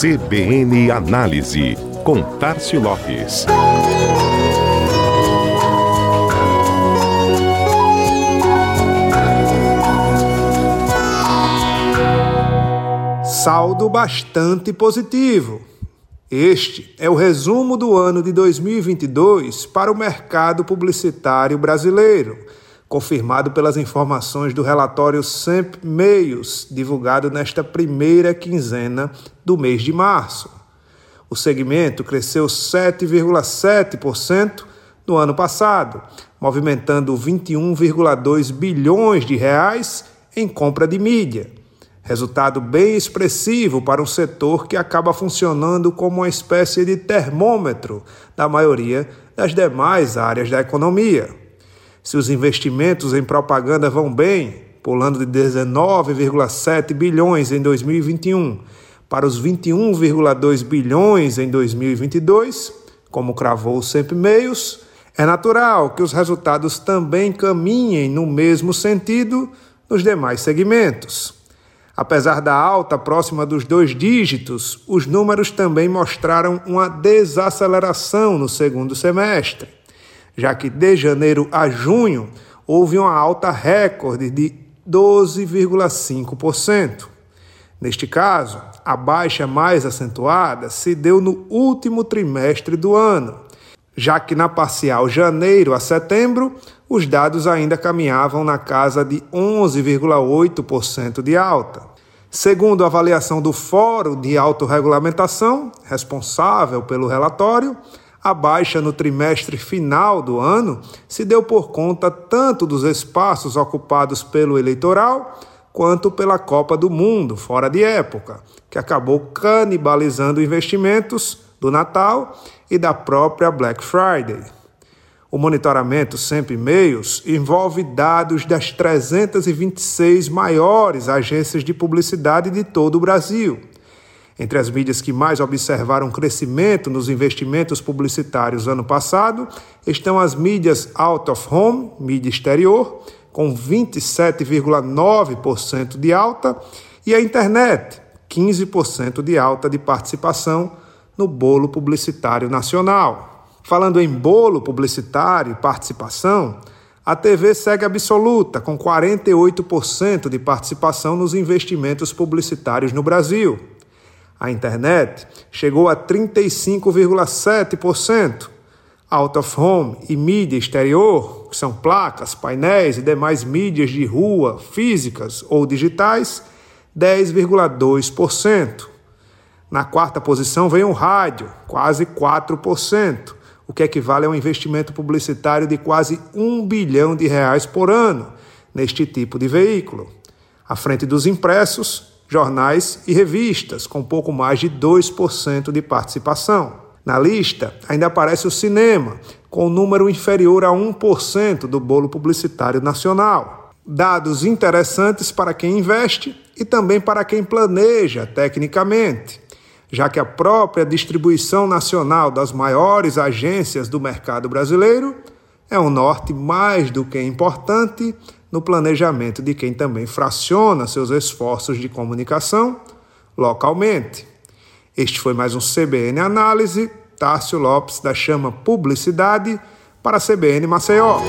CBN Análise, com Tarcio Lopes. Saldo bastante positivo. Este é o resumo do ano de 2022 para o mercado publicitário brasileiro confirmado pelas informações do relatório SEMP Meios, divulgado nesta primeira quinzena do mês de março. O segmento cresceu 7,7% no ano passado, movimentando 21,2 bilhões de reais em compra de mídia. Resultado bem expressivo para um setor que acaba funcionando como uma espécie de termômetro da maioria das demais áreas da economia. Se os investimentos em propaganda vão bem, pulando de 19,7 bilhões em 2021 para os 21,2 bilhões em 2022, como cravou o Sempre Meios, é natural que os resultados também caminhem no mesmo sentido nos demais segmentos. Apesar da alta próxima dos dois dígitos, os números também mostraram uma desaceleração no segundo semestre já que de janeiro a junho houve uma alta recorde de 12,5%. Neste caso, a baixa mais acentuada se deu no último trimestre do ano, já que na parcial janeiro a setembro, os dados ainda caminhavam na casa de 11,8% de alta. Segundo a avaliação do Fórum de Autorregulamentação, responsável pelo relatório, a baixa no trimestre final do ano se deu por conta tanto dos espaços ocupados pelo eleitoral quanto pela Copa do Mundo, fora de época, que acabou canibalizando investimentos do Natal e da própria Black Friday. O monitoramento Sempre Meios envolve dados das 326 maiores agências de publicidade de todo o Brasil entre as mídias que mais observaram crescimento nos investimentos publicitários ano passado estão as mídias out of home, mídia exterior, com 27,9% de alta, e a internet, 15% de alta de participação no bolo publicitário nacional. Falando em bolo publicitário e participação, a TV segue absoluta, com 48% de participação nos investimentos publicitários no Brasil. A internet chegou a 35,7%. Out of home e mídia exterior, que são placas, painéis e demais mídias de rua, físicas ou digitais, 10,2%. Na quarta posição vem o rádio, quase 4%, o que equivale a um investimento publicitário de quase um bilhão de reais por ano neste tipo de veículo. À frente dos impressos, jornais e revistas, com pouco mais de 2% de participação. Na lista ainda aparece o cinema, com um número inferior a 1% do bolo publicitário nacional. Dados interessantes para quem investe e também para quem planeja tecnicamente, já que a própria distribuição nacional das maiores agências do mercado brasileiro é um norte mais do que importante no planejamento de quem também fraciona seus esforços de comunicação localmente. Este foi mais um CBN Análise. Tárcio Lopes da Chama Publicidade para a CBN Maceió.